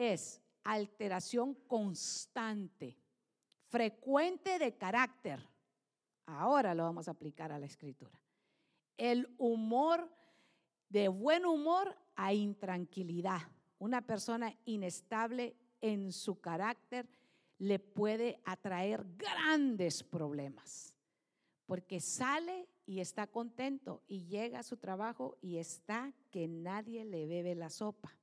es alteración constante, frecuente de carácter. Ahora lo vamos a aplicar a la escritura. El humor, de buen humor a intranquilidad. Una persona inestable en su carácter le puede atraer grandes problemas, porque sale y está contento y llega a su trabajo y está que nadie le bebe la sopa.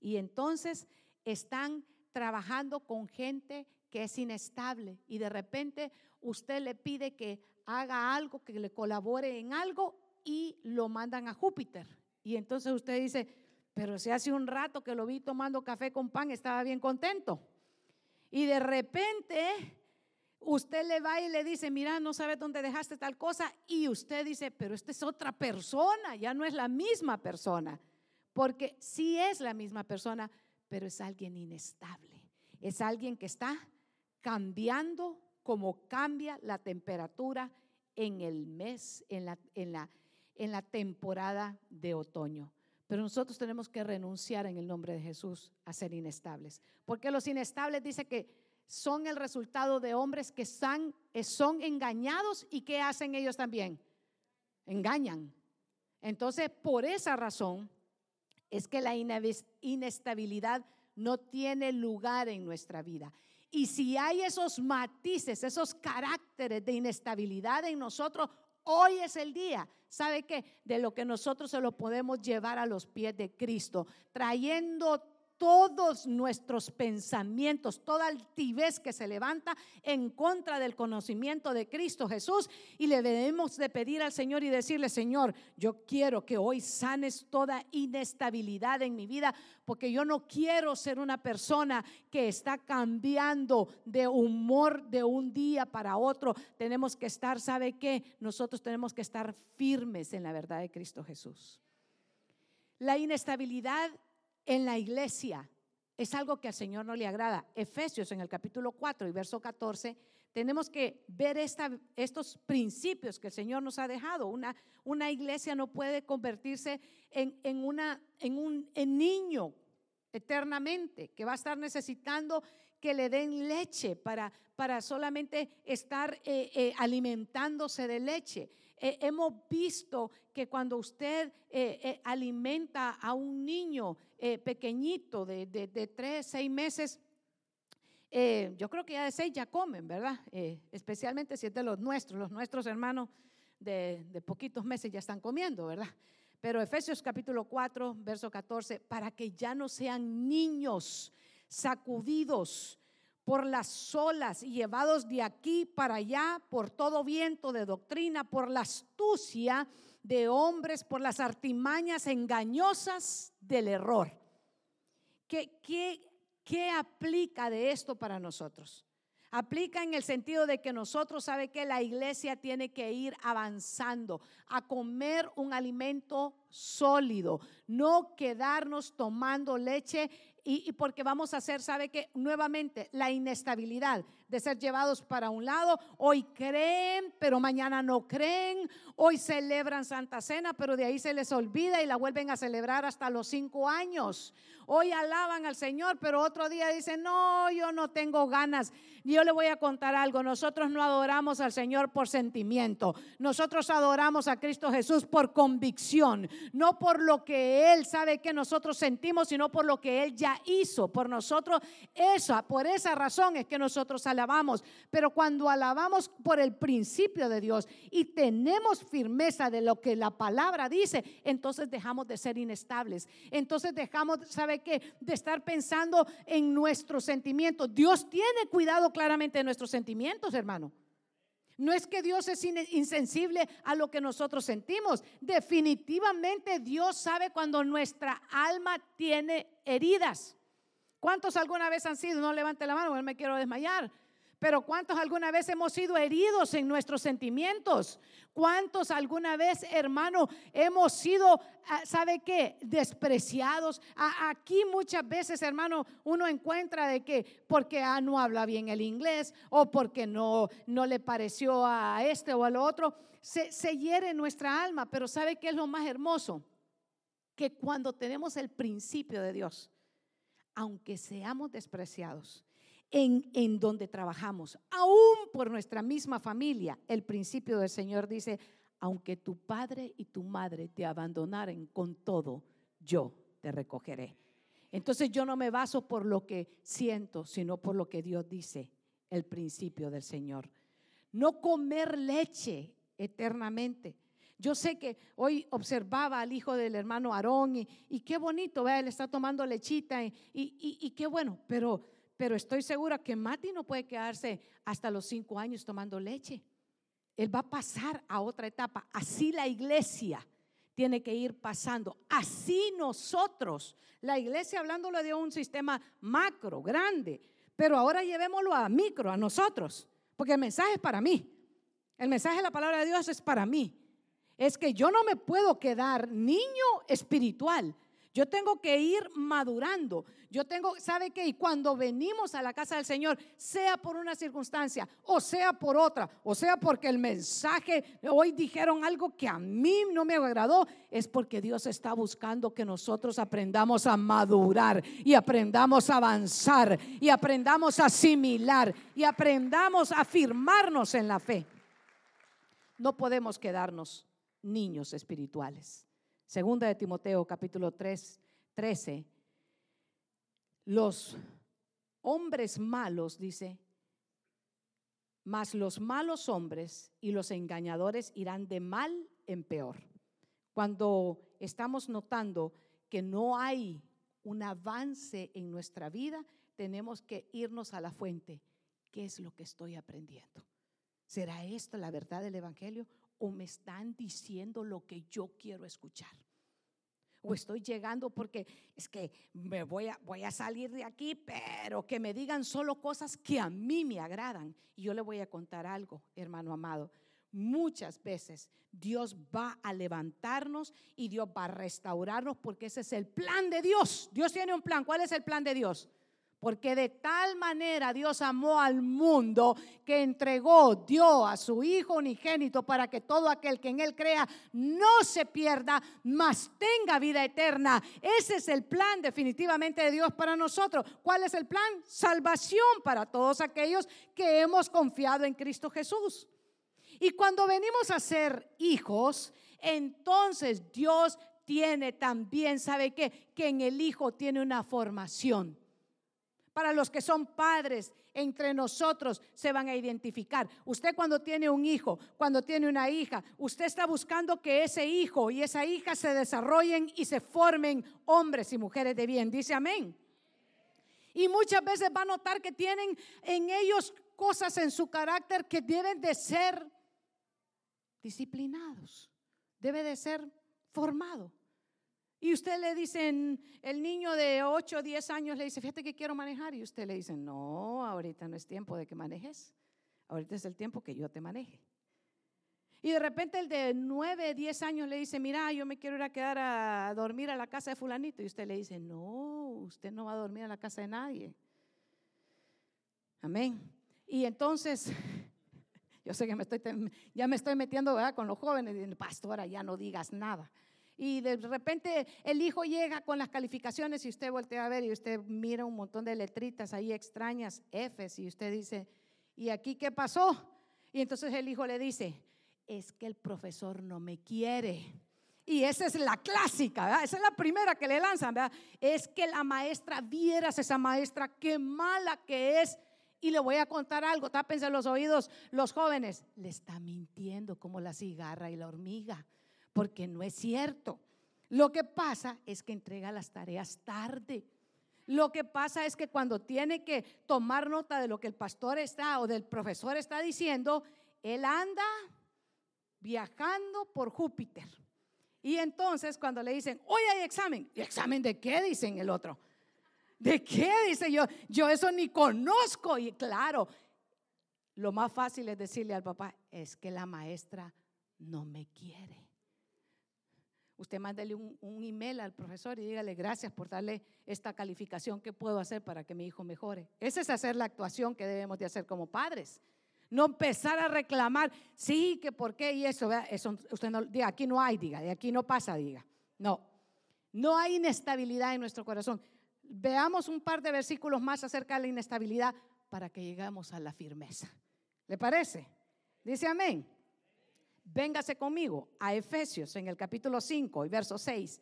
Y entonces están trabajando con gente que es inestable y de repente usted le pide que haga algo, que le colabore en algo y lo mandan a Júpiter. Y entonces usted dice, pero si hace un rato que lo vi tomando café con pan, estaba bien contento. Y de repente usted le va y le dice, mira, no sabes dónde dejaste tal cosa. Y usted dice, pero esta es otra persona, ya no es la misma persona. Porque sí es la misma persona, pero es alguien inestable. Es alguien que está cambiando como cambia la temperatura en el mes, en la, en la, en la temporada de otoño. Pero nosotros tenemos que renunciar en el nombre de Jesús a ser inestables. Porque los inestables dice que son el resultado de hombres que son, eh, son engañados y que hacen ellos también. Engañan. Entonces, por esa razón, es que la inestabilidad no tiene lugar en nuestra vida. Y si hay esos matices, esos caracteres de inestabilidad en nosotros, hoy es el día. ¿Sabe qué? De lo que nosotros se lo podemos llevar a los pies de Cristo, trayendo todos nuestros pensamientos, toda altivez que se levanta en contra del conocimiento de Cristo Jesús y le debemos de pedir al Señor y decirle, Señor, yo quiero que hoy sanes toda inestabilidad en mi vida, porque yo no quiero ser una persona que está cambiando de humor de un día para otro. Tenemos que estar, ¿sabe qué? Nosotros tenemos que estar firmes en la verdad de Cristo Jesús. La inestabilidad en la iglesia es algo que al Señor no le agrada. Efesios en el capítulo 4 y verso 14, tenemos que ver esta, estos principios que el Señor nos ha dejado. Una, una iglesia no puede convertirse en, en, una, en un niño eternamente, que va a estar necesitando que le den leche para, para solamente estar eh, eh, alimentándose de leche. Eh, hemos visto que cuando usted alimenta a un niño pequeñito de, de, tres, seis meses, yo creo que ya de seis ya comen, ¿verdad? especialmente si es de los nuestros, los nuestros hermanos de, de poquitos meses ya están comiendo, ¿verdad? Pero Efesios capítulo 4, verso 14, para que ya no sean niños sacudidos por las olas y llevados de aquí para allá por todo viento de doctrina, por la astucia de hombres, por las artimañas engañosas del error. ¿Qué, qué, qué aplica de esto para nosotros? Aplica en el sentido de que nosotros sabe que la iglesia tiene que ir avanzando a comer un alimento sólido, no quedarnos tomando leche y, porque vamos a hacer, sabe que nuevamente la inestabilidad de ser llevados para un lado, hoy creen, pero mañana no creen, hoy celebran Santa Cena, pero de ahí se les olvida y la vuelven a celebrar hasta los cinco años. Hoy alaban al Señor, pero otro día dicen, no, yo no tengo ganas. Yo le voy a contar algo, nosotros no adoramos al Señor por sentimiento, nosotros adoramos a Cristo Jesús por convicción, no por lo que Él sabe que nosotros sentimos, sino por lo que Él ya hizo por nosotros. Esa, por esa razón es que nosotros alabamos. Pero cuando alabamos por el principio de Dios y tenemos firmeza de lo que la palabra dice, entonces dejamos de ser inestables. Entonces dejamos, ¿sabe qué? De estar pensando en nuestros sentimientos. Dios tiene cuidado claramente de nuestros sentimientos, hermano. No es que Dios es insensible a lo que nosotros sentimos. Definitivamente Dios sabe cuando nuestra alma tiene heridas. ¿Cuántos alguna vez han sido? No levante la mano, me quiero desmayar. Pero ¿cuántos alguna vez hemos sido heridos en nuestros sentimientos? ¿Cuántos alguna vez, hermano, hemos sido, ah, ¿sabe qué? Despreciados. Aquí muchas veces, hermano, uno encuentra de que porque ah, no habla bien el inglés o porque no, no le pareció a este o al otro, se, se hiere nuestra alma. Pero ¿sabe qué es lo más hermoso? Que cuando tenemos el principio de Dios, aunque seamos despreciados en, en donde trabajamos, aún por nuestra misma familia, el principio del Señor dice, aunque tu padre y tu madre te abandonaren con todo, yo te recogeré. Entonces yo no me baso por lo que siento, sino por lo que Dios dice, el principio del Señor. No comer leche eternamente. Yo sé que hoy observaba al hijo del hermano Aarón y, qué bonito, vea, él está tomando lechita y, y, qué bueno, pero, pero estoy segura que Mati no puede quedarse hasta los cinco años tomando leche. Él va a pasar a otra etapa. Así la iglesia tiene que ir pasando. Así nosotros, la iglesia hablándolo de un sistema macro, grande, pero ahora llevémoslo a micro, a nosotros, porque el mensaje es para mí. El mensaje de la palabra de Dios es para mí. Es que yo no me puedo quedar niño espiritual. Yo tengo que ir madurando. Yo tengo, ¿sabe qué? Y cuando venimos a la casa del Señor, sea por una circunstancia o sea por otra, o sea porque el mensaje, hoy dijeron algo que a mí no me agradó, es porque Dios está buscando que nosotros aprendamos a madurar y aprendamos a avanzar y aprendamos a asimilar y aprendamos a firmarnos en la fe. No podemos quedarnos niños espirituales. Segunda de Timoteo capítulo 3, 13. Los hombres malos, dice, mas los malos hombres y los engañadores irán de mal en peor. Cuando estamos notando que no hay un avance en nuestra vida, tenemos que irnos a la fuente. ¿Qué es lo que estoy aprendiendo? ¿Será esto la verdad del Evangelio o me están diciendo lo que yo quiero escuchar. O estoy llegando porque es que me voy a, voy a salir de aquí, pero que me digan solo cosas que a mí me agradan. Y yo le voy a contar algo, hermano amado. Muchas veces Dios va a levantarnos y Dios va a restaurarnos porque ese es el plan de Dios. Dios tiene un plan. ¿Cuál es el plan de Dios? Porque de tal manera Dios amó al mundo que entregó, dio a su Hijo unigénito para que todo aquel que en Él crea no se pierda, mas tenga vida eterna. Ese es el plan definitivamente de Dios para nosotros. ¿Cuál es el plan? Salvación para todos aquellos que hemos confiado en Cristo Jesús. Y cuando venimos a ser hijos, entonces Dios tiene también, ¿sabe qué? Que en el Hijo tiene una formación para los que son padres entre nosotros se van a identificar. Usted cuando tiene un hijo, cuando tiene una hija, usted está buscando que ese hijo y esa hija se desarrollen y se formen hombres y mujeres de bien. Dice amén. Y muchas veces va a notar que tienen en ellos cosas en su carácter que deben de ser disciplinados, debe de ser formado. Y usted le dicen, el niño de 8 o 10 años le dice, fíjate que quiero manejar. Y usted le dice, no, ahorita no es tiempo de que manejes. Ahorita es el tiempo que yo te maneje. Y de repente el de 9, 10 años le dice, mira, yo me quiero ir a quedar a dormir a la casa de fulanito. Y usted le dice, no, usted no va a dormir a la casa de nadie. Amén. Y entonces, yo sé que me estoy, ya me estoy metiendo con los jóvenes, y pastora, ya no digas nada y de repente el hijo llega con las calificaciones y usted voltea a ver y usted mira un montón de letritas ahí extrañas, Fs, y usted dice, ¿y aquí qué pasó? Y entonces el hijo le dice, es que el profesor no me quiere. Y esa es la clásica, esa es la primera que le lanzan, ¿verdad? Es que la maestra, vieras esa maestra, qué mala que es. Y le voy a contar algo, tápense los oídos los jóvenes. Le está mintiendo como la cigarra y la hormiga porque no es cierto. Lo que pasa es que entrega las tareas tarde. Lo que pasa es que cuando tiene que tomar nota de lo que el pastor está o del profesor está diciendo, él anda viajando por Júpiter. Y entonces cuando le dicen, hoy hay examen, ¿y examen de qué? Dicen el otro. ¿De qué? Dice yo, yo eso ni conozco. Y claro, lo más fácil es decirle al papá, es que la maestra no me quiere usted mándele un, email al profesor y dígale gracias por darle esta calificación que puedo hacer para que mi hijo mejore. Esa es hacer la actuación que debemos de hacer como padres. No empezar a reclamar, sí, que por qué y eso, usted no, diga, aquí no hay, diga, de aquí no pasa, diga. No, no hay inestabilidad en nuestro corazón. veamos un par de versículos más acerca de la inestabilidad para que lleguemos a la firmeza. ¿Le parece? Dice amén. Véngase conmigo a Efesios en el capítulo 5 y verso 6.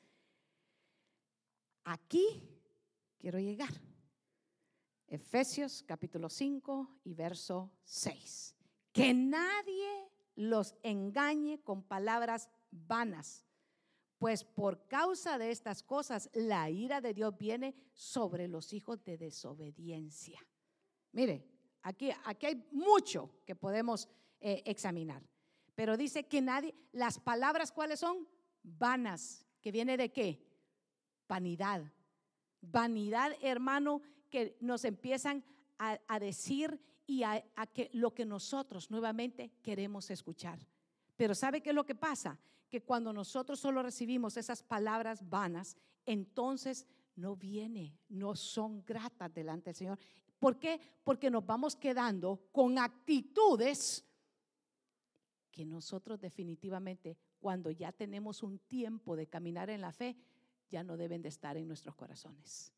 Aquí quiero llegar. Efesios capítulo 5 y verso 6. Que nadie los engañe con palabras vanas, pues por causa de estas cosas la ira de Dios viene sobre los hijos de desobediencia. Mire, aquí, aquí hay mucho que podemos eh, examinar, pero dice que nadie, las palabras cuáles son? Vanas, que viene de qué? Vanidad. Vanidad, hermano, que nos empiezan a, decir y a, que lo que nosotros nuevamente queremos escuchar. Pero ¿sabe qué es lo que pasa? Que cuando nosotros solo recibimos esas palabras vanas, entonces no viene, no son gratas delante del Señor. ¿Por qué? Porque nos vamos quedando con actitudes que nosotros definitivamente, cuando ya tenemos un tiempo de caminar en la fe, ya no deben de estar en nuestros corazones.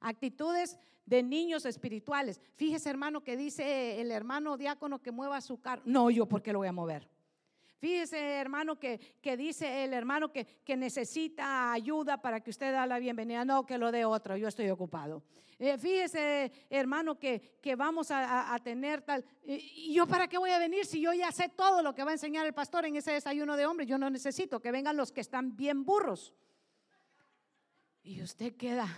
Actitudes de niños espirituales. Fíjese, hermano, que dice el hermano diácono que mueva su carro. No, yo, ¿por qué lo voy a mover? Fíjese, hermano, que, que dice el hermano que, que, necesita ayuda para que usted da la bienvenida. No, que lo dé otro, yo estoy ocupado. Eh, fíjese, hermano, que, que vamos a, a, tener tal. ¿Y yo para qué voy a venir si yo ya sé todo lo que va a enseñar el pastor en ese desayuno de hombres? Yo no necesito que vengan los que están bien burros. Y usted queda,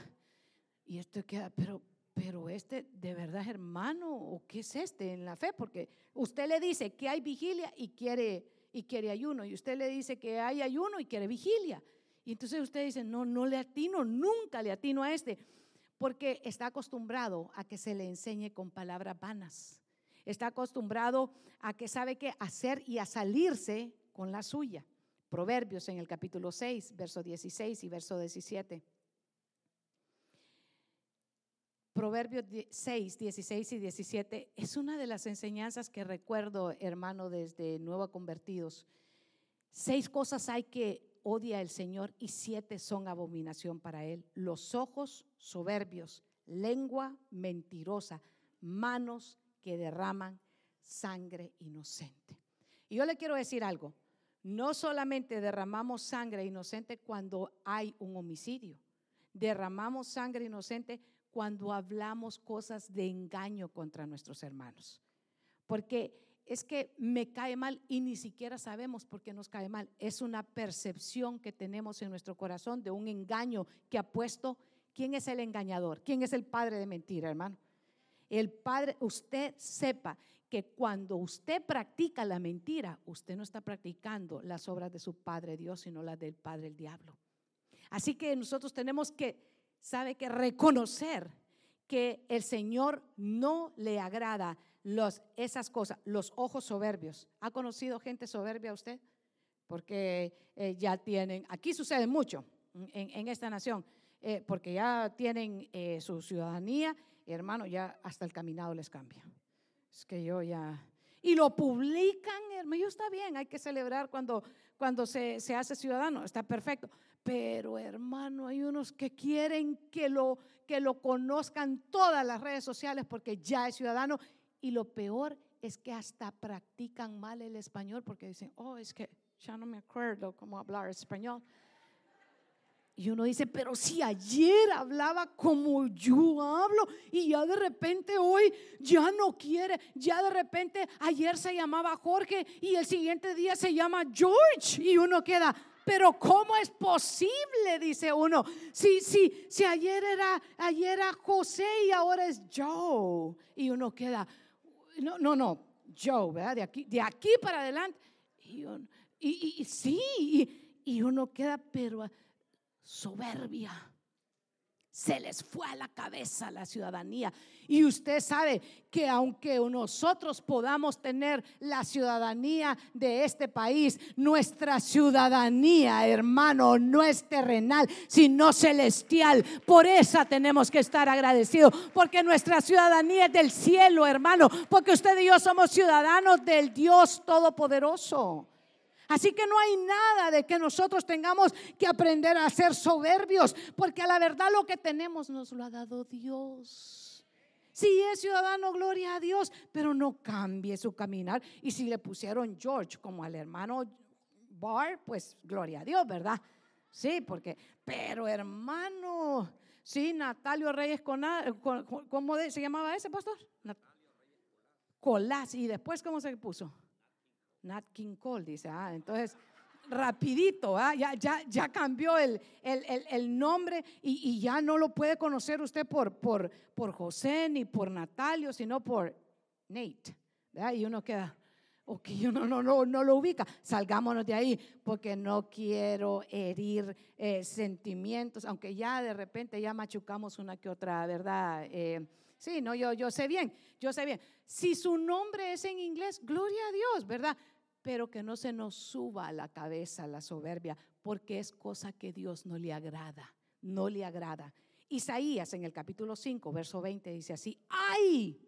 y esto queda, pero, pero este de verdad hermano, o qué es este en la fe, porque usted le dice que hay vigilia y quiere, y quiere ayuno, y usted le dice que hay ayuno y quiere vigilia. Y entonces usted dice, no, no le atino, nunca le atino a este, porque está acostumbrado a que se le enseñe con palabras vanas. Está acostumbrado a que sabe qué hacer y a salirse con la suya. Proverbios en el capítulo 6, verso 16 y verso 17. Proverbios 6, 16 y 17 es una de las enseñanzas que recuerdo, hermano, desde Nueva Convertidos. Seis cosas hay que odia el Señor y siete son abominación para Él. Los ojos soberbios, lengua mentirosa, manos que derraman sangre inocente. Y yo le quiero decir algo, no solamente derramamos sangre inocente cuando hay un homicidio, derramamos sangre inocente cuando hablamos cosas de engaño contra nuestros hermanos. Porque es que me cae mal y ni siquiera sabemos por qué nos cae mal. Es una percepción que tenemos en nuestro corazón de un engaño que ha puesto. ¿Quién es el engañador? ¿Quién es el padre de mentira, hermano? El padre, usted sepa que cuando usted practica la mentira, usted no está practicando las obras de su Padre Dios, sino las del Padre el diablo. Así que nosotros tenemos que sabe que reconocer que el Señor no le agrada los, esas cosas, los ojos soberbios. ¿Ha conocido gente soberbia usted? Porque eh, ya tienen, aquí sucede mucho en, esta nación, eh, porque ya tienen eh, su ciudadanía, hermano, ya hasta el caminado les cambia. Es que yo ya... Y lo publican, hermano, está bien, hay que celebrar cuando, cuando se, se hace ciudadano, está perfecto. Pero hermano, hay unos que quieren que lo, que lo conozcan todas las redes sociales porque ya es ciudadano. Y lo peor es que hasta practican mal el español porque dicen, oh, es que ya no me acuerdo cómo hablar español. Y uno dice, pero si ayer hablaba como yo hablo y ya de repente hoy ya no quiere, ya de repente ayer se llamaba Jorge y el siguiente día se llama George y uno queda, pero ¿cómo es posible? Dice uno. Si, si, si ayer era, ayer era José y ahora es Joe. Y uno queda, no, no, no, Joe, ¿verdad? De aquí, de aquí para adelante. Y, y, sí, y uno queda, pero soberbia se les fue a la cabeza la ciudadanía. Y usted sabe que aunque nosotros podamos tener la ciudadanía de este país, nuestra ciudadanía, hermano, no es terrenal, sino celestial. Por esa tenemos que estar agradecidos, porque nuestra ciudadanía es del cielo, hermano, porque usted y yo somos ciudadanos del Dios Todopoderoso. Así que no hay nada de que nosotros tengamos que aprender a ser soberbios, porque a la verdad lo que tenemos nos lo ha dado Dios. Si es ciudadano, gloria a Dios, pero no cambie su caminar. Y si le pusieron George como al hermano Bar, pues gloria a Dios, ¿verdad? Sí, porque, pero hermano, sí, Natalio Reyes ¿cómo se llamaba ese pastor? Colás. ¿Y después cómo se puso? Nat King Cole, dice. Ah, entonces, rapidito, ah, ya, ya, ya cambió el, el, nombre y, ya no lo puede conocer usted por, por, por José ni por Natalio, sino por Nate. Y uno queda, ok, uno no, no, no lo ubica. Salgámonos de ahí porque no quiero herir eh, sentimientos, aunque ya de repente ya machucamos una que otra, ¿verdad? Eh, Sí, no, yo, yo sé bien, yo sé bien. Si su nombre es en inglés, gloria a Dios, ¿verdad? Pero que no se nos suba a la cabeza la soberbia, porque es cosa que Dios no le agrada, no le agrada. Isaías en el capítulo 5, verso 20 dice así, ay,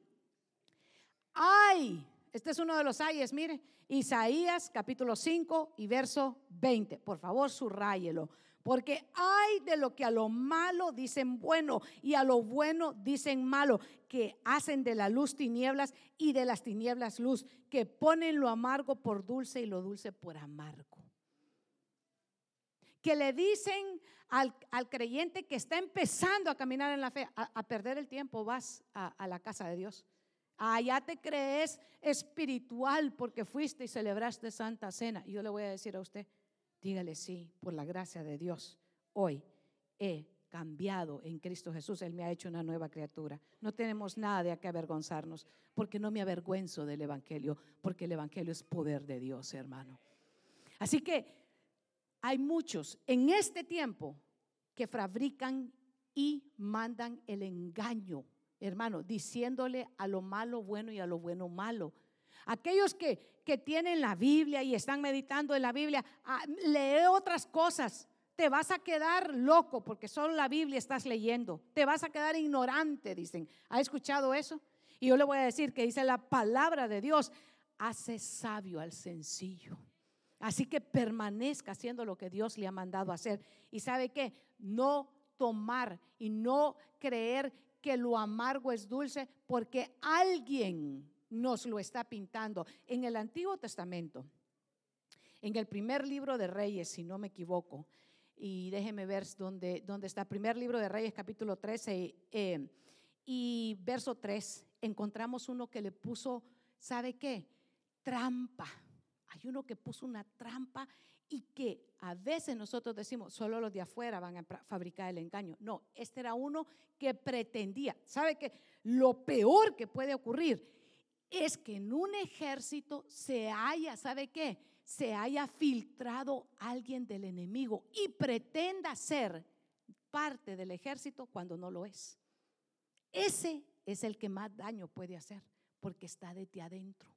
ay, este es uno de los ayes, mire, Isaías capítulo 5 y verso 20, por favor subrayelo. Porque hay de lo que a lo malo dicen bueno y a lo bueno dicen malo, que hacen de la luz tinieblas y de las tinieblas luz, que ponen lo amargo por dulce y lo dulce por amargo. Que le dicen al, creyente que está empezando a caminar en la fe, a, perder el tiempo, vas a, la casa de Dios. Allá te crees espiritual porque fuiste y celebraste Santa Cena. Yo le voy a decir a usted, Dígale sí, por la gracia de Dios. Hoy he cambiado en Cristo Jesús. Él me ha hecho una nueva criatura. No tenemos nada de qué avergonzarnos, porque no me avergüenzo del Evangelio, porque el Evangelio es poder de Dios, hermano. Así que hay muchos en este tiempo que fabrican y mandan el engaño, hermano, diciéndole a lo malo bueno y a lo bueno malo. Aquellos que, tienen la Biblia y están meditando en la Biblia, ah, lee otras cosas. Te vas a quedar loco porque solo la Biblia estás leyendo. Te vas a quedar ignorante, dicen. ¿Ha escuchado eso? Y yo le voy a decir que dice la palabra de Dios, hace sabio al sencillo. Así que permanezca haciendo lo que Dios le ha mandado hacer. Y sabe qué, no tomar y no creer que lo amargo es dulce porque alguien nos lo está pintando. En el Antiguo Testamento, en el primer libro de Reyes, si no me equivoco, y déjeme ver dónde, dónde está, primer libro de Reyes, capítulo 13, eh, y verso 3, encontramos uno que le puso, ¿sabe qué? Trampa. Hay uno que puso una trampa y que a veces nosotros decimos, solo los de afuera van a fabricar el engaño. No, este era uno que pretendía. ¿Sabe qué? Lo peor que puede ocurrir es que en un ejército se haya, ¿sabe qué? Se haya filtrado alguien del enemigo y pretenda ser parte del ejército cuando no lo es. Ese es el que más daño puede hacer porque está desde adentro.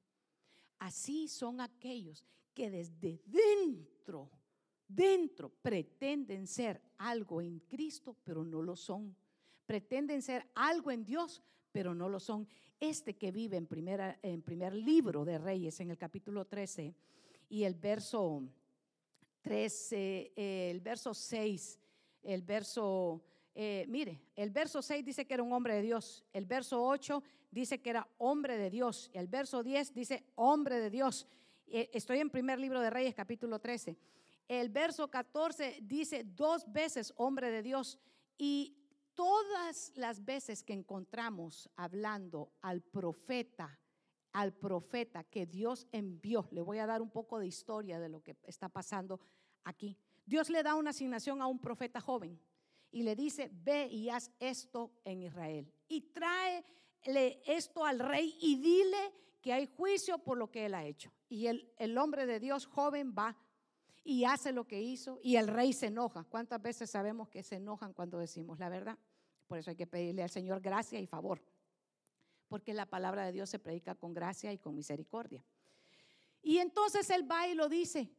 Así son aquellos que desde dentro, dentro pretenden ser algo en Cristo, pero no lo son. Pretenden ser algo en Dios, pero no lo son. Este que vive en, primera, en primer libro de Reyes, en el capítulo 13, y el verso 13, eh, el verso 6, el verso, eh, mire, el verso 6 dice que era un hombre de Dios, el verso 8 dice que era hombre de Dios, el verso 10 dice hombre de Dios. Eh, estoy en primer libro de Reyes, capítulo 13. El verso 14 dice dos veces hombre de Dios y todas las veces que encontramos hablando al profeta, al profeta que Dios envió, le voy a dar un poco de historia de lo que está pasando aquí. Dios le da una asignación a un profeta joven y le dice, ve y haz esto en Israel. Y tráele esto al rey y dile que hay juicio por lo que él ha hecho. Y el, el hombre de Dios joven va y hace lo que hizo y el rey se enoja. ¿Cuántas veces sabemos que se enojan cuando decimos la verdad? Por eso hay que pedirle al Señor gracia y favor, porque la palabra de Dios se predica con gracia y con misericordia. Y entonces él va y lo dice.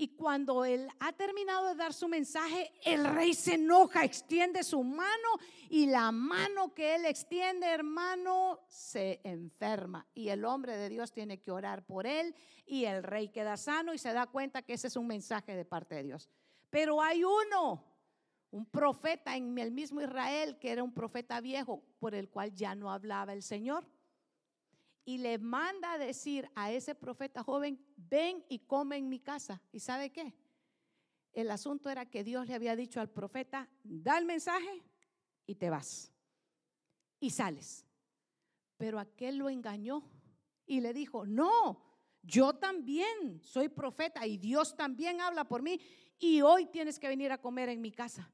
Y cuando él ha terminado de dar su mensaje, el rey se enoja, extiende su mano y la mano que él extiende, hermano, se enferma. Y el hombre de Dios tiene que orar por él y el rey queda sano y se da cuenta que ese es un mensaje de parte de Dios. Pero hay uno, un profeta en el mismo Israel, que era un profeta viejo, por el cual ya no hablaba el Señor y le manda a decir a ese profeta joven, ven y come en mi casa. ¿Y sabe qué? El asunto era que Dios le había dicho al profeta, da el mensaje y te vas. Y sales. Pero aquel lo engañó y le dijo, no, yo también soy profeta y Dios también habla por mí y hoy tienes que venir a comer en mi casa.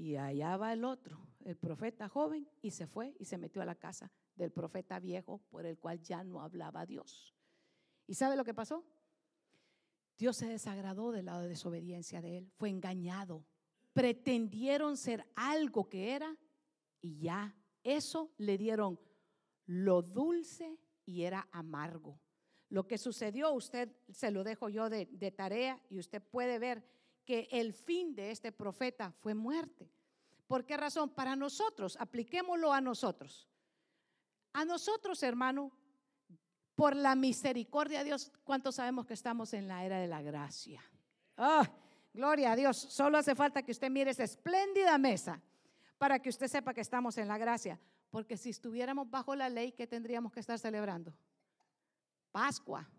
Y allá va el otro, el profeta joven, y se fue y se metió a la casa del profeta viejo por el cual ya no hablaba Dios. ¿Y sabe lo que pasó? Dios se desagradó de desobediencia de él, fue engañado. Pretendieron ser algo que era y ya eso le dieron lo dulce y era amargo. Lo que sucedió, usted se lo dejo yo de tarea y usted puede ver que el fin de este profeta fue muerte. ¿Por qué razón? Para nosotros, apliquémoslo a nosotros. A nosotros, hermano, por la misericordia de Dios, ¿cuántos sabemos que estamos en la era de la gracia? Ah, gloria a Dios. Solo hace falta que usted mire esa espléndida mesa para que usted sepa que estamos en la gracia. Porque si estuviéramos bajo la ley, ¿qué tendríamos que estar celebrando? Pascua.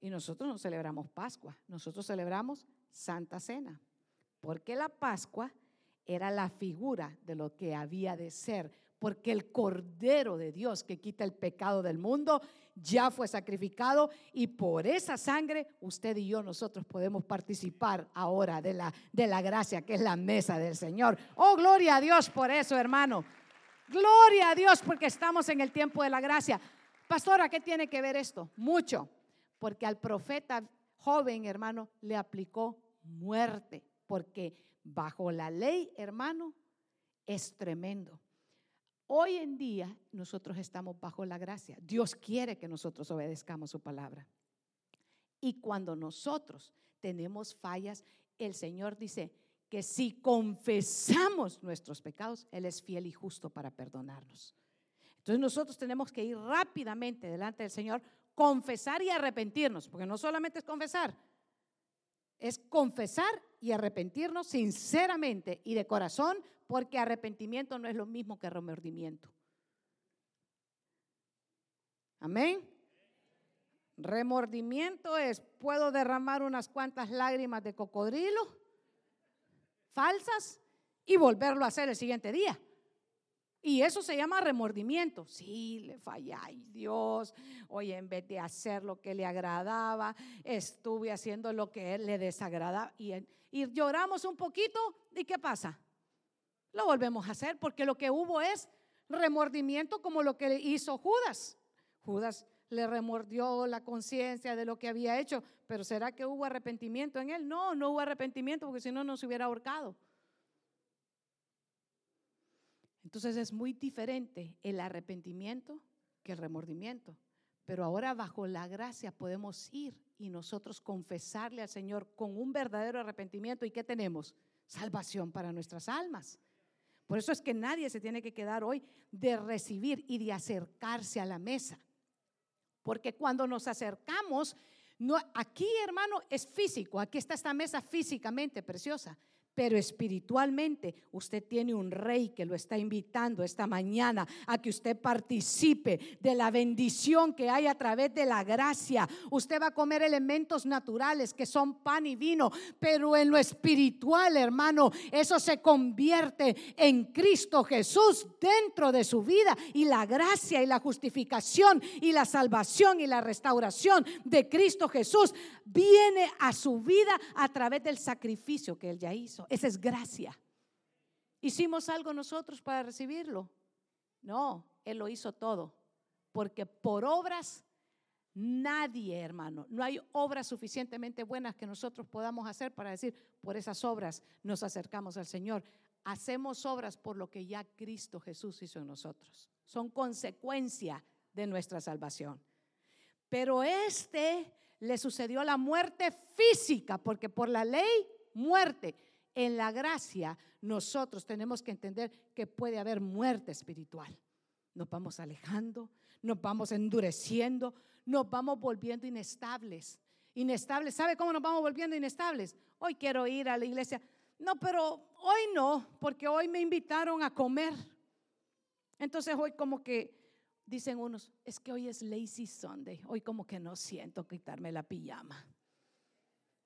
Y nosotros no celebramos Pascua, nosotros celebramos Santa Cena. Porque la Pascua era la figura de lo que había de ser porque el Cordero de Dios que quita el pecado del mundo ya fue sacrificado y por esa sangre usted y yo nosotros podemos participar ahora de la, de la gracia que es la mesa del Señor. Oh, gloria a Dios por eso, hermano. Gloria a Dios porque estamos en el tiempo de la gracia. Pastora, ¿qué tiene que ver esto? Mucho, porque al profeta joven, hermano, le aplicó muerte, porque bajo la ley, hermano, es tremendo. Hoy en día nosotros estamos bajo la gracia. Dios quiere que nosotros obedezcamos su palabra. Y cuando nosotros tenemos fallas, el Señor dice que si confesamos nuestros pecados, Él es fiel y justo para perdonarnos. Entonces nosotros tenemos que ir rápidamente delante del Señor, confesar y arrepentirnos, porque no solamente es confesar, es confesar y arrepentirnos sinceramente y de corazón, porque arrepentimiento no es lo mismo que remordimiento. Amén. Remordimiento es, puedo derramar unas cuantas lágrimas de cocodrilo falsas y volverlo a hacer el siguiente día. Y eso se llama remordimiento. Sí, le falla, ay Dios, hoy en vez de hacer lo que le agradaba, estuve haciendo lo que le desagradaba. Y, y lloramos un poquito, ¿y qué pasa? Lo volvemos a hacer porque lo que hubo es remordimiento como lo que hizo Judas. Judas le remordió la conciencia de lo que había hecho, pero ¿será que hubo arrepentimiento en él? No, no hubo arrepentimiento porque si no, no se hubiera ahorcado. Entonces es muy diferente el arrepentimiento que el remordimiento. Pero ahora bajo la gracia podemos ir y nosotros confesarle al Señor con un verdadero arrepentimiento. ¿Y qué tenemos? Salvación para nuestras almas. Por eso es que nadie se tiene que quedar hoy de recibir y de acercarse a la mesa. Porque cuando nos acercamos, no, aquí hermano es físico, aquí está esta mesa físicamente preciosa, pero espiritualmente usted tiene un rey que lo está invitando esta mañana a que usted participe de la bendición que hay a través de la gracia. Usted va a comer elementos naturales que son pan y vino, pero en lo espiritual, hermano, eso se convierte en Cristo Jesús dentro de su vida y la gracia y la justificación y la salvación y la restauración de Cristo Jesús viene a su vida a través del sacrificio que él ya hizo. Esa es gracia. ¿Hicimos algo nosotros para recibirlo? No, Él lo hizo todo. Porque por obras, nadie, hermano, no hay obras suficientemente buenas que nosotros podamos hacer para decir, por esas obras nos acercamos al Señor. Hacemos obras por lo que ya Cristo Jesús hizo en nosotros. Son consecuencia de nuestra salvación. Pero este le sucedió la muerte física, porque por la ley, muerte. En la gracia, nosotros tenemos que entender que puede haber muerte espiritual. Nos vamos alejando, nos vamos endureciendo, nos vamos volviendo inestables. Inestables. ¿Sabe cómo nos vamos volviendo inestables? Hoy quiero ir a la iglesia. No, pero hoy no, porque hoy me invitaron a comer. Entonces hoy como que dicen unos, es que hoy es lazy Sunday. Hoy como que no siento quitarme la pijama.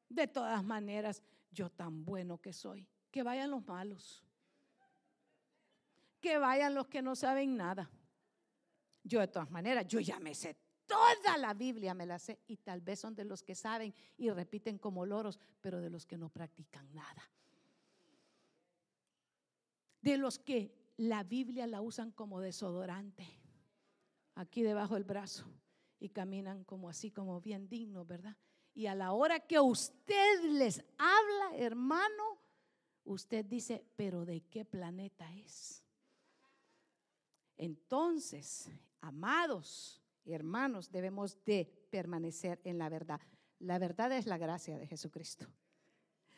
De todas maneras, yo tan bueno que soy. Que vayan los malos. Que vayan los que no saben nada. Yo de todas maneras, yo ya me sé toda la Biblia, me la sé. Y tal vez son de los que saben y repiten como loros, pero de los que no practican nada. De los que la Biblia la usan como desodorante, aquí debajo del brazo, y caminan como así, como bien dignos, ¿verdad? Y a la hora que usted les habla, hermano, usted dice, pero ¿de qué planeta es? Entonces, amados hermanos, debemos de permanecer en la verdad. La verdad es la gracia de Jesucristo.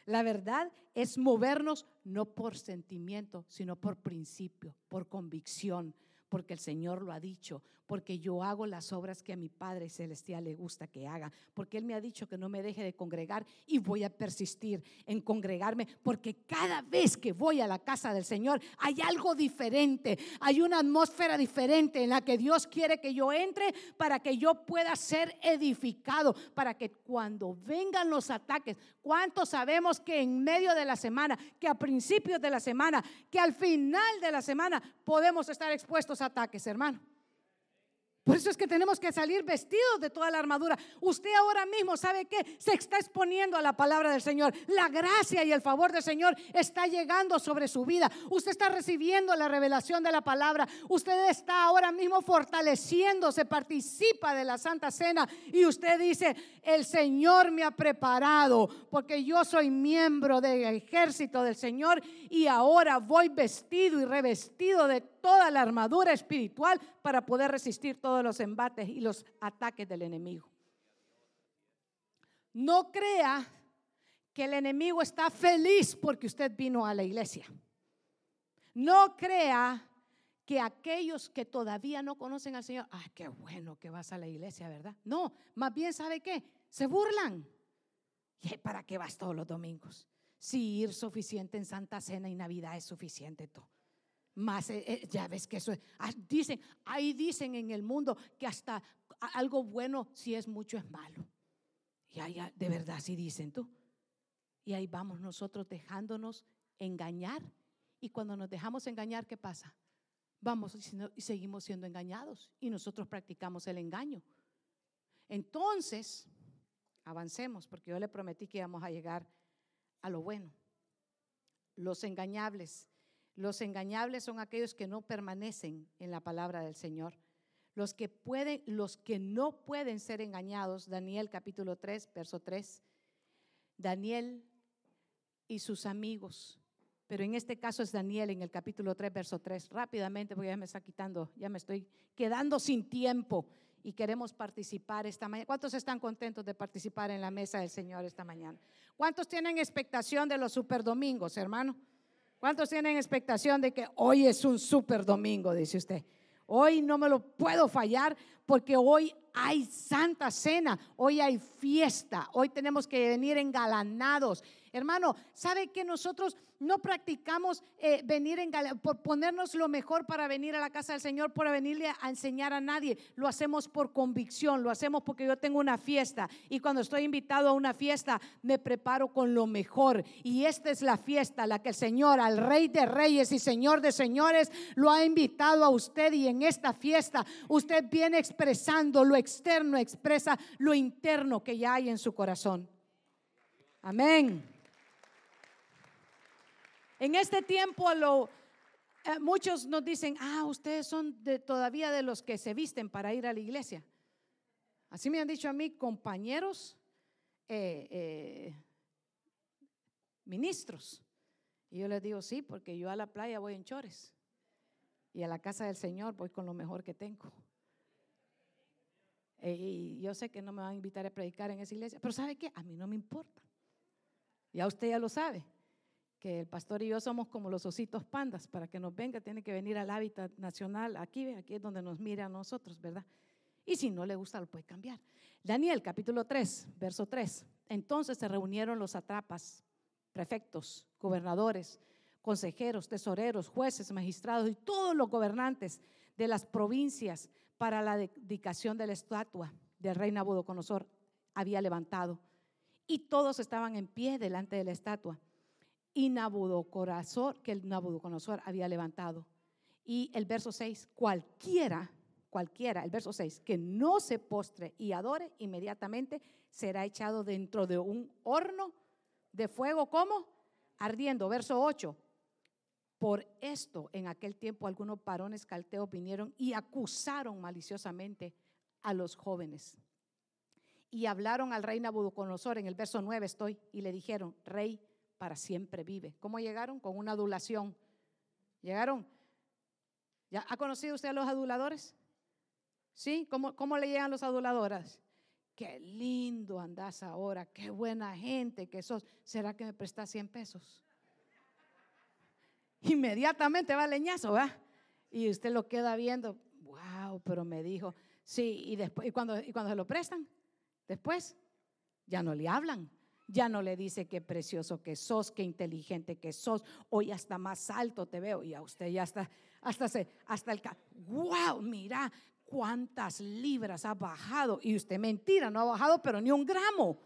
La verdad es movernos no por sentimiento, sino por principio, por convicción, porque el Señor lo ha dicho, porque yo hago las obras que a mi Padre Celestial le gusta que haga, porque Él me ha dicho que no me deje de congregar y voy a persistir en congregarme, porque cada vez que voy a la casa del Señor hay algo diferente, hay una atmósfera diferente en la que Dios quiere que yo entre para que yo pueda ser edificado, para que cuando vengan los ataques, ¿cuántos sabemos que en medio de la semana, que a principios de la semana, que al final de la semana podemos estar expuestos a ataques, hermano? Por eso es que tenemos que salir vestidos de toda la armadura. Usted ahora mismo sabe que se está exponiendo a la palabra del Señor. La gracia y el favor del Señor está llegando sobre su vida. Usted está recibiendo la revelación de la palabra. Usted está ahora mismo fortaleciéndose, participa de la Santa Cena y usted dice, el Señor me ha preparado porque yo soy miembro del ejército del Señor y ahora voy vestido y revestido de toda la armadura espiritual para poder resistir todos los embates y los ataques del enemigo. No crea que el enemigo está feliz porque usted vino a la iglesia. No crea que aquellos que todavía no conocen al Señor, ay, qué bueno que vas a la iglesia, ¿verdad? No, más bien, ¿sabe qué? Se burlan. ¿Y para qué vas todos los domingos? Si ir suficiente en Santa Cena y Navidad es suficiente tú más, eh, eh, ya ves que eso ah, dicen, ahí dicen en el mundo que hasta algo bueno si es mucho es malo. Y ahí de verdad sí dicen tú. Y ahí vamos nosotros dejándonos engañar. Y cuando nos dejamos engañar, ¿qué pasa? Vamos y seguimos siendo engañados y nosotros practicamos el engaño. Entonces, avancemos, porque yo le prometí que íbamos a llegar a lo bueno. Los engañables los engañables son aquellos que no permanecen en la palabra del Señor. Los que pueden, los que no pueden ser engañados, Daniel capítulo 3, verso 3. Daniel y sus amigos. Pero en este caso es Daniel en el capítulo 3, verso 3. Rápidamente, porque ya me está quitando, ya me estoy quedando sin tiempo y queremos participar esta mañana. ¿Cuántos están contentos de participar en la mesa del Señor esta mañana? ¿Cuántos tienen expectación de los superdomingos, hermano? ¿Cuántos tienen expectación de que hoy es un super domingo, dice usted? Hoy no me lo puedo fallar porque hoy hay santa cena, hoy hay fiesta, hoy tenemos que venir engalanados. Hermano, ¿sabe que nosotros no practicamos eh, venir en por ponernos lo mejor para venir a la casa del Señor, para venirle a enseñar a nadie? Lo hacemos por convicción, lo hacemos porque yo tengo una fiesta y cuando estoy invitado a una fiesta me preparo con lo mejor. Y esta es la fiesta, la que el Señor, al Rey de Reyes y Señor de Señores, lo ha invitado a usted y en esta fiesta usted viene expresando lo externo, expresa lo interno que ya hay en su corazón. Amén. En este tiempo eh, muchos nos dicen, ah, ustedes son todavía de los que se visten para ir a la iglesia. Así me han dicho a mí compañeros eh, eh, ministros. Y yo les digo, sí, porque yo a la playa voy en chores. Y a la casa del Señor voy con lo mejor que tengo. Eh, y yo sé que no me van a invitar a predicar en esa iglesia, pero ¿sabe qué? A mí no me importa. Ya usted ya lo sabe, que el pastor y yo somos como los ositos pandas. Para que nos venga, tiene que venir al hábitat nacional. Aquí, aquí es donde nos mira a nosotros, ¿verdad? Y si no le gusta, lo puede cambiar. Daniel, capítulo 3, verso 3. Entonces se reunieron los atrapas, prefectos, gobernadores, consejeros, tesoreros, jueces, magistrados y todos los gobernantes de las provincias para la dedicación de la estatua del rey Nabucodonosor había levantado. Y todos estaban en pie delante de la estatua. Y Nabucodonosor, que el Nabucodonosor había levantado. Y el verso 6, cualquiera, cualquiera, el verso 6, que no se postre y adore, inmediatamente será echado dentro de un horno de fuego, ¿cómo? Ardiendo. Verso 8, por esto, en aquel tiempo, algunos varones calteos vinieron y acusaron maliciosamente a los jóvenes. Y hablaron al rey Nabucodonosor, en el verso 9 estoy, y le dijeron, rey para siempre vive. ¿Cómo llegaron? Con una adulación. Llegaron. ¿Ya ha conocido usted a los aduladores? ¿Sí? ¿Cómo, cómo le llegan los aduladores? Qué lindo andás ahora, qué buena gente que sos. ¿Será que me prestas 100 pesos? inmediatamente va el leñazo, ¿va? Y usted lo queda viendo, wow, pero me dijo, sí, y después, y cuando, y cuando se lo prestan, después ya no le hablan, ya no le dice qué precioso que sos, qué inteligente que sos, hoy hasta más alto te veo, y a usted ya está, hasta, se, hasta el, wow, mira cuántas libras ha bajado, y usted mentira, no ha bajado, pero ni un gramo.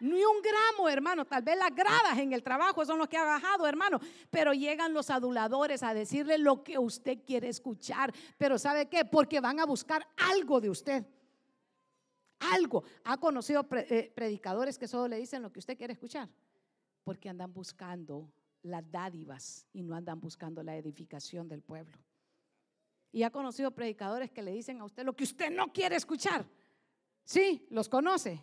Ni un gramo, hermano. Tal vez las gradas en el trabajo son los que ha bajado, hermano. Pero llegan los aduladores a decirle lo que usted quiere escuchar. Pero ¿sabe qué? Porque van a buscar algo de usted. Algo. ¿Ha conocido eh, predicadores que solo le dicen lo que usted quiere escuchar? Porque andan buscando las dádivas y no andan buscando la edificación del pueblo. Y ha conocido predicadores que le dicen a usted lo que usted no quiere escuchar. Sí, los conoce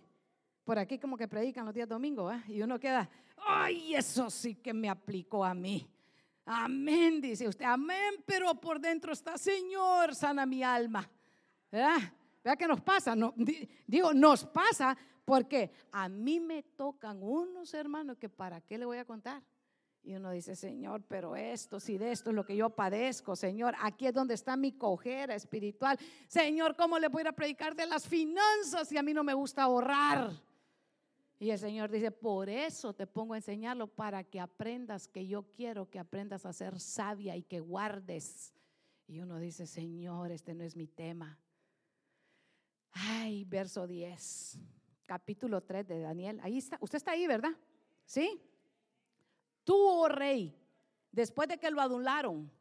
por aquí como que predican los días domingos, ¿eh? y uno queda, ay, eso sí que me aplicó a mí. Amén, dice usted, amén, pero por dentro está, Señor, sana mi alma. ¿Verdad? ¿Verdad que nos pasa? Digo, nos pasa porque a mí me tocan unos hermanos que para qué le voy a contar. Y uno dice, Señor, pero esto, si de esto es lo que yo padezco, Señor, aquí es donde está mi cojera espiritual. Señor, ¿cómo le voy a predicar de las finanzas si a mí no me gusta ahorrar? Y el Señor dice, por eso te pongo a enseñarlo para que aprendas que yo quiero que aprendas a ser sabia y que guardes. Y uno dice, Señor, este no es mi tema. Ay, verso 10, capítulo 3 de Daniel. Ahí está, usted está ahí, ¿verdad? ¿Sí? Tú, oh rey, después de que lo adularon,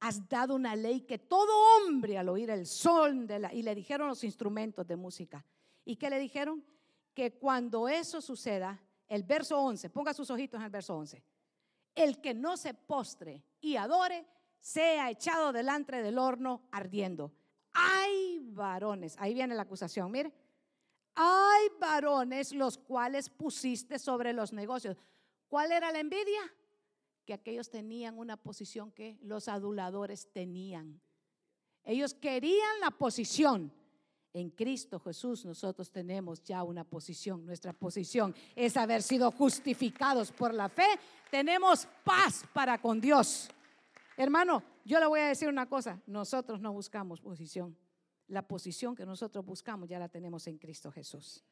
has dado una ley que todo hombre al oír el sol de la, y le dijeron los instrumentos de música. ¿Y qué le dijeron? que cuando eso suceda, el verso 11, ponga sus ojitos en el verso 11, el que no se postre y adore, sea echado delante del horno ardiendo. Hay varones, ahí viene la acusación, mire, hay varones los cuales pusiste sobre los negocios. ¿Cuál era la envidia? Que aquellos tenían una posición que los aduladores tenían. Ellos querían la posición en Cristo Jesús nosotros tenemos ya una posición. Nuestra posición es haber sido justificados por la fe. Tenemos paz para con Dios. Hermano, yo le voy a decir una cosa. Nosotros no buscamos posición. La posición que nosotros buscamos ya la tenemos en Cristo Jesús.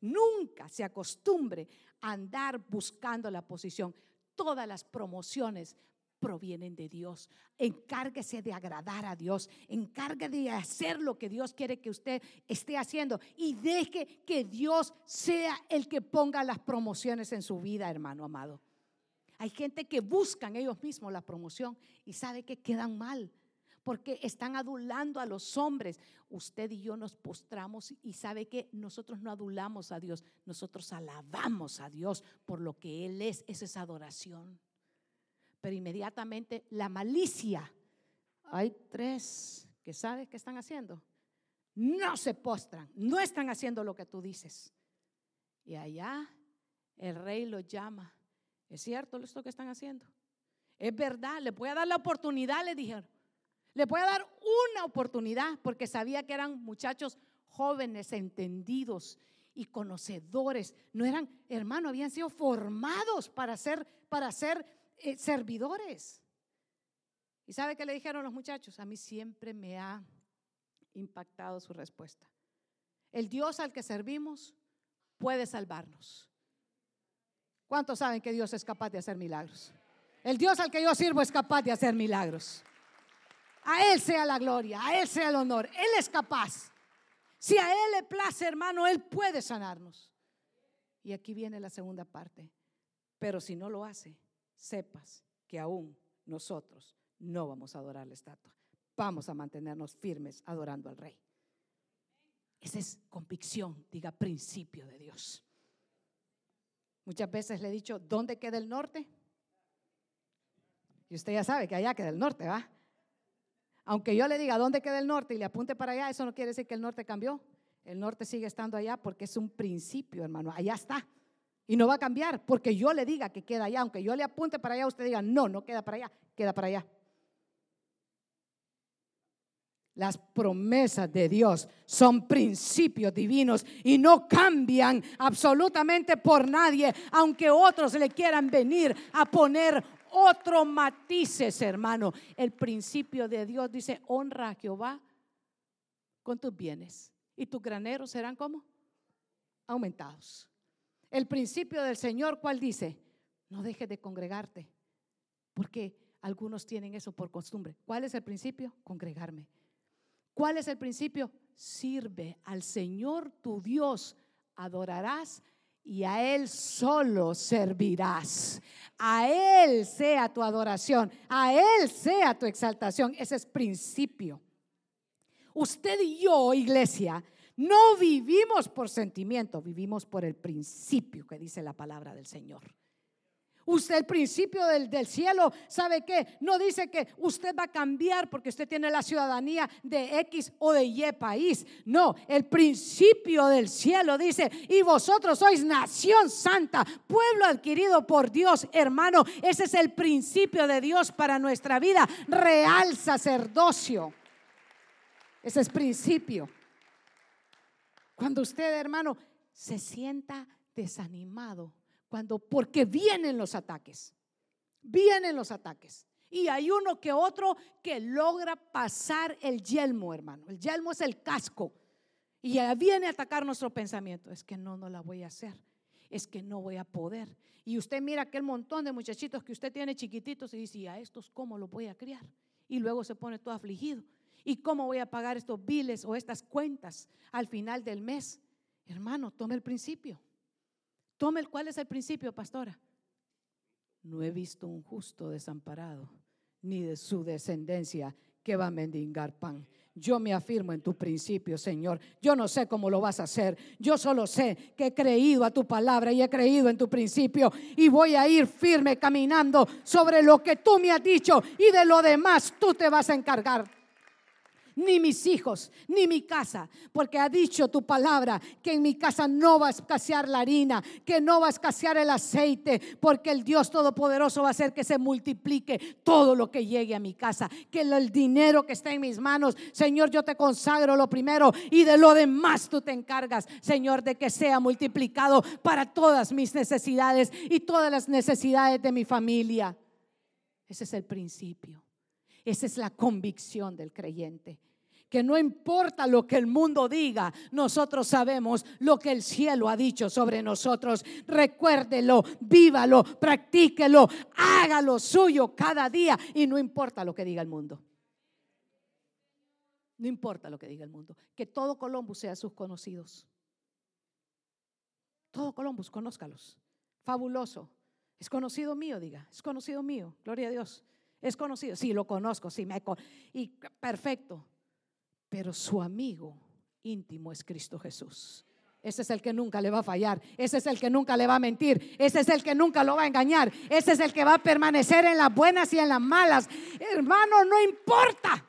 Nunca se acostumbre a andar buscando la posición. Todas las promociones provienen de Dios. Encárguese de agradar a Dios. Encárguese de hacer lo que Dios quiere que usted esté haciendo. Y deje que Dios sea el que ponga las promociones en su vida, hermano amado. Hay gente que buscan ellos mismos la promoción y sabe que quedan mal porque están adulando a los hombres. Usted y yo nos postramos y sabe que nosotros no adulamos a Dios, nosotros alabamos a Dios por lo que Él es, esa es adoración pero inmediatamente la malicia. Hay tres que sabes que están haciendo. No se postran, no están haciendo lo que tú dices. Y allá el rey lo llama. ¿Es cierto esto que están haciendo? Es verdad, le voy a dar la oportunidad, le dijeron. Le voy dar una oportunidad porque sabía que eran muchachos jóvenes entendidos y conocedores. No eran, hermano, habían sido formados para ser, para ser eh, servidores. ¿Y sabe qué le dijeron los muchachos? A mí siempre me ha impactado su respuesta. El Dios al que servimos puede salvarnos. ¿Cuántos saben que Dios es capaz de hacer milagros? El Dios al que yo sirvo es capaz de hacer milagros. A Él sea la gloria, a Él sea el honor. Él es capaz. Si a Él le place, hermano, Él puede sanarnos. Y aquí viene la segunda parte. Pero si no lo hace, sepas que aún nosotros no vamos a adorar la estatua. Vamos a mantenernos firmes adorando al Rey. Esa es convicción, diga principio de Dios. Muchas veces le he dicho, ¿dónde queda el norte? Y usted ya sabe que allá queda el norte, ¿va? Aunque yo le diga dónde queda el norte y le apunte para allá, eso no quiere decir que el norte cambió. El norte sigue estando allá porque es un principio, hermano. Allá está. Y no va a cambiar porque yo le diga que queda allá. Aunque yo le apunte para allá, usted diga, no, no queda para allá, queda para allá. Las promesas de Dios son principios divinos y no cambian absolutamente por nadie, aunque otros le quieran venir a poner otro matices, hermano. El principio de Dios dice, honra a Jehová con tus bienes y tus graneros serán como aumentados. El principio del Señor, ¿cuál dice? No dejes de congregarte, porque algunos tienen eso por costumbre. ¿Cuál es el principio? Congregarme. ¿Cuál es el principio? Sirve al Señor tu Dios, adorarás y a Él solo servirás. A Él sea tu adoración, a Él sea tu exaltación. Ese es principio. Usted y yo, iglesia, no vivimos por sentimiento, vivimos por el principio que dice la palabra del Señor. Usted el principio del, cielo, ¿sabe qué? No dice que usted va a cambiar porque usted tiene la ciudadanía de X o de Y país. No, el principio del cielo dice, y vosotros sois nación santa, pueblo adquirido por Dios, hermano. Ese es el principio de Dios para nuestra vida, real sacerdocio. Ese es principio. Cuando usted, hermano, se sienta desanimado cuando, porque vienen los ataques, vienen los ataques. Y hay uno que otro que logra pasar el yelmo, hermano. El yelmo es el casco. Y viene a atacar nuestro pensamiento. Es que no, no la voy a hacer. Es que no voy a poder. Y usted mira aquel montón de muchachitos que usted tiene chiquititos y dice, ¿y a estos cómo los voy a criar? Y luego se pone todo afligido. ¿Y cómo voy a pagar estos biles o estas cuentas al final del mes? Hermano, tome el principio. Tome el cuál es el principio, pastora. No he visto un justo desamparado, ni de su descendencia que va a mendigar pan. Yo me afirmo en tu principio, Señor. Yo no sé cómo lo vas a hacer. Yo solo sé que he creído a tu palabra y he creído en tu principio. Y voy a ir firme caminando sobre lo que tú me has dicho. Y de lo demás tú te vas a encargar ni mis hijos, ni mi casa, porque ha dicho tu palabra que en mi casa no va a escasear la harina, que no va a escasear el aceite, porque el Dios Todopoderoso va a hacer que se multiplique todo lo que llegue a mi casa, que el dinero que está en mis manos, Señor, yo te consagro lo primero y de lo demás tú te encargas, Señor, de que sea multiplicado para todas mis necesidades y todas las necesidades de mi familia. Ese es el principio. Esa es la convicción del creyente. Que no importa lo que el mundo diga, nosotros sabemos lo que el cielo ha dicho sobre nosotros. Recuérdelo, vívalo, practíquelo, hágalo suyo cada día y no importa lo que diga el mundo. No importa lo que diga el mundo. Que todo Columbus sea sus conocidos. Todo Columbus, conózcalos. Fabuloso. Es conocido mío, diga. Es conocido mío. Gloria a Dios. Es conocido, sí, lo conozco, sí, me y perfecto. Pero su amigo íntimo es Cristo Jesús. Ese es el que nunca le va a fallar. Ese es el que nunca le va a mentir. Ese es el que nunca lo va a engañar. Ese es el que va a permanecer en las buenas y en las malas. Hermano, no importa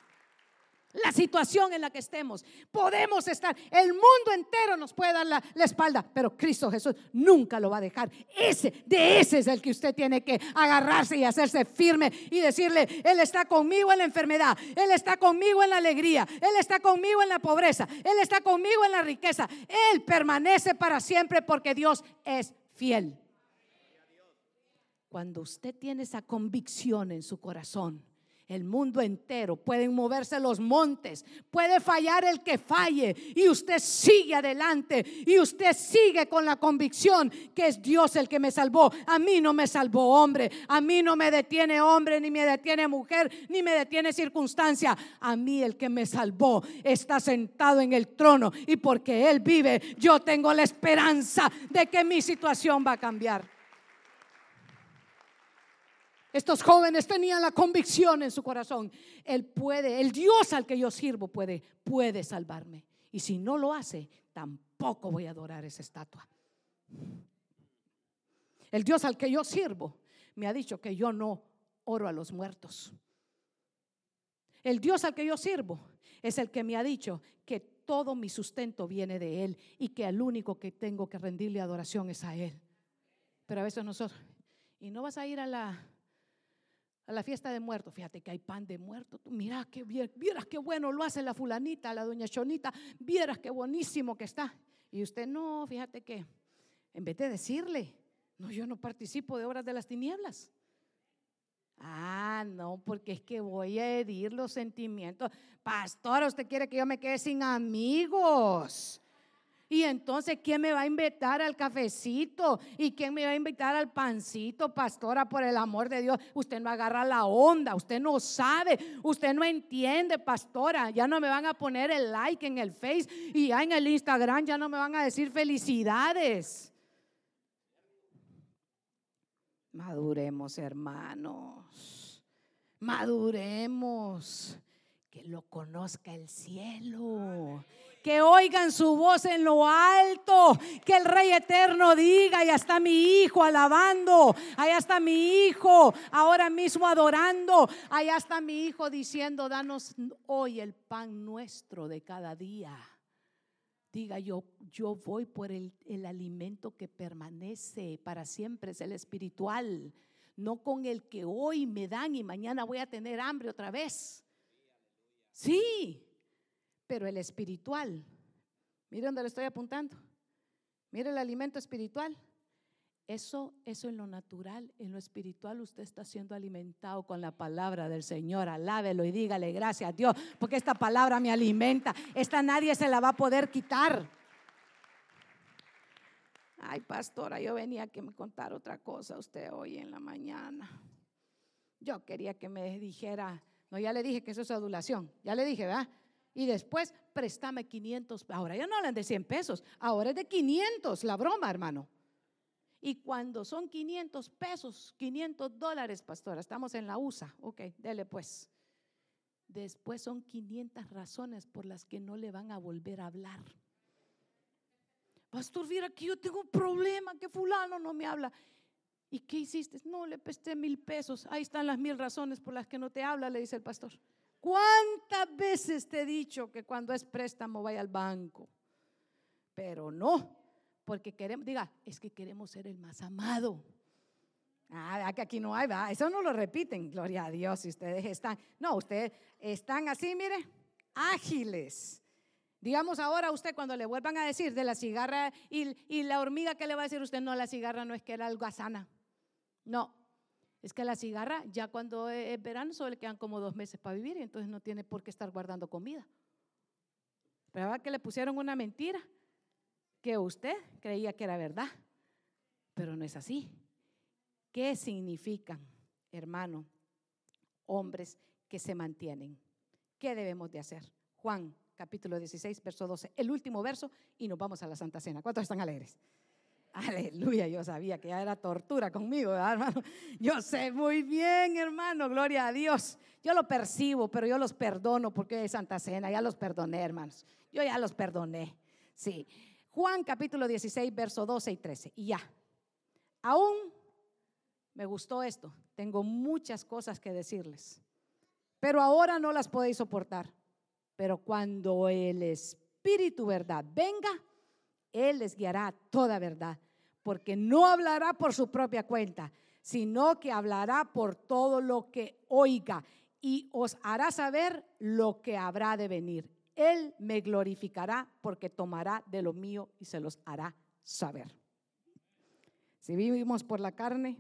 la situación en la que estemos. Podemos estar, el mundo entero nos puede dar la, espalda, pero Cristo Jesús nunca lo va a dejar. Ese, de ese es el que usted tiene que agarrarse y hacerse firme y decirle, Él está conmigo en la enfermedad, Él está conmigo en la alegría, Él está conmigo en la pobreza, Él está conmigo en la riqueza. Él permanece para siempre porque Dios es fiel. Cuando usted tiene esa convicción en su corazón, el mundo entero, pueden moverse los montes, puede fallar el que falle y usted sigue adelante y usted sigue con la convicción que es Dios el que me salvó. A mí no me salvó hombre, a mí no me detiene hombre, ni me detiene mujer, ni me detiene circunstancia. A mí el que me salvó está sentado en el trono y porque Él vive, yo tengo la esperanza de que mi situación va a cambiar. Estos jóvenes tenían la convicción en su corazón. Él puede, el Dios al que yo sirvo puede, puede salvarme. Y si no lo hace, tampoco voy a adorar esa estatua. El Dios al que yo sirvo me ha dicho que yo no oro a los muertos. El Dios al que yo sirvo es el que me ha dicho que todo mi sustento viene de Él y que el único que tengo que rendirle adoración es a Él. Pero a veces nosotros, y no vas a ir a la a la fiesta de muertos. Fíjate que hay pan de muerto. Mira que vieras qué bueno lo hace la fulanita, la doña Chonita. Vieras qué buenísimo que está. Y usted no, fíjate que en vez de decirle, no, yo no participo de obras de las tinieblas. Ah, no, porque es que voy a herir los sentimientos. Pastora, usted quiere que yo me quede sin amigos. Y entonces, ¿quién me va a invitar al cafecito? ¿Y quién me va a invitar al pancito, pastora, por el amor de Dios? Usted no agarra la onda, usted no sabe, usted no entiende, pastora. Ya no me van a poner el like en el Face y ya en el Instagram ya no me van a decir felicidades. Maduremos, hermanos. Maduremos. Que lo conozca el cielo que oigan su voz en lo alto, que el Rey Eterno diga, y está mi hijo alabando, allá está mi hijo ahora mismo adorando, allá está mi hijo diciendo, danos hoy el pan nuestro de cada día. Diga yo, yo voy por el, el alimento que permanece para siempre, es el espiritual, no con el que hoy me dan y mañana voy a tener hambre otra vez. Sí, pero el espiritual, mire dónde le estoy apuntando. Mire el alimento espiritual. Eso, eso en lo natural, en lo espiritual, usted está siendo alimentado con la palabra del Señor. Alábelo y dígale gracias a Dios, porque esta palabra me alimenta. Esta nadie se la va a poder quitar. Ay, pastora, yo venía a que me contara otra cosa usted hoy en la mañana. Yo quería que me dijera, no, ya le dije que eso es adulación, ya le dije, ¿verdad? Y después, préstame 500. Ahora ya no hablan de 100 pesos, ahora es de 500 la broma, hermano. Y cuando son 500 pesos, 500 dólares, pastora, estamos en la USA, ok, dele pues. Después son 500 razones por las que no le van a volver a hablar. Pastor, mira que yo tengo un problema, que fulano no me habla. ¿Y qué hiciste? No, le presté mil pesos. Ahí están las mil razones por las que no te habla, le dice el pastor. ¿Cuántas veces te he dicho que cuando es préstamo vaya al banco? Pero no, porque queremos, diga, es que queremos ser el más amado. Ah, que aquí no hay, ¿verdad? Eso no lo repiten, gloria a Dios, si ustedes están, no, ustedes están así, mire, ágiles. Digamos ahora usted cuando le vuelvan a decir de la cigarra y, y la hormiga, ¿qué le va a decir usted? No, la cigarra no es que era algo sana. No, es que la cigarra, ya cuando es verano, solo le quedan como dos meses para vivir y entonces no tiene por qué estar guardando comida. Pero que le pusieron una mentira que usted creía que era verdad, pero no es así. ¿Qué significan, hermano, hombres que se mantienen? ¿Qué debemos de hacer? Juan capítulo 16, verso 12, el último verso y nos vamos a la Santa Cena. ¿Cuántos están alegres? Aleluya, yo sabía que ya era tortura conmigo, hermano. Yo sé muy bien, hermano, gloria a Dios. Yo lo percibo, pero yo los perdono porque es Santa Cena, ya los perdoné, hermanos. Yo ya los perdoné. Sí. Juan capítulo 16, verso 12 y 13. Y ya. Aún me gustó esto. Tengo muchas cosas que decirles, pero ahora no las podéis soportar. Pero cuando el Espíritu verdad venga, Él les guiará toda verdad, porque no hablará por su propia cuenta, sino que hablará por todo lo que oiga y os hará saber lo que habrá de venir. Él me glorificará porque tomará de lo mío y se los hará saber. Si vivimos por la carne,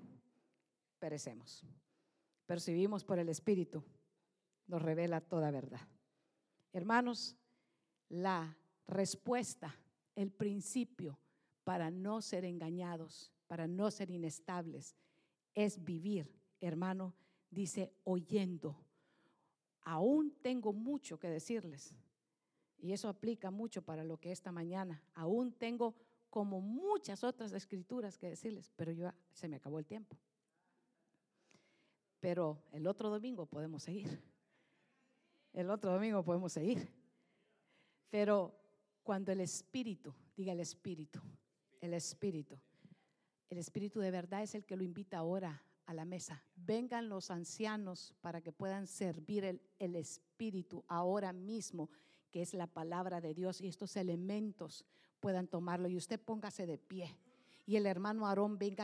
perecemos. Pero si vivimos por el Espíritu, nos revela toda verdad. Hermanos, la respuesta, el principio para no ser engañados, para no ser inestables, es vivir, hermano, dice, oyendo. Aún tengo mucho que decirles. Y eso aplica mucho para lo que esta mañana. Aún tengo como muchas otras escrituras que decirles, pero yo se me acabó el tiempo. Pero el otro domingo podemos seguir. El otro domingo podemos seguir. Pero cuando el Espíritu, diga el Espíritu, el Espíritu, el Espíritu de verdad es el que lo invita ahora a la mesa. Vengan los ancianos para que puedan servir el, el Espíritu ahora mismo, que es la palabra de Dios y estos elementos puedan tomarlo. Y usted póngase de pie. Y el hermano Aarón venga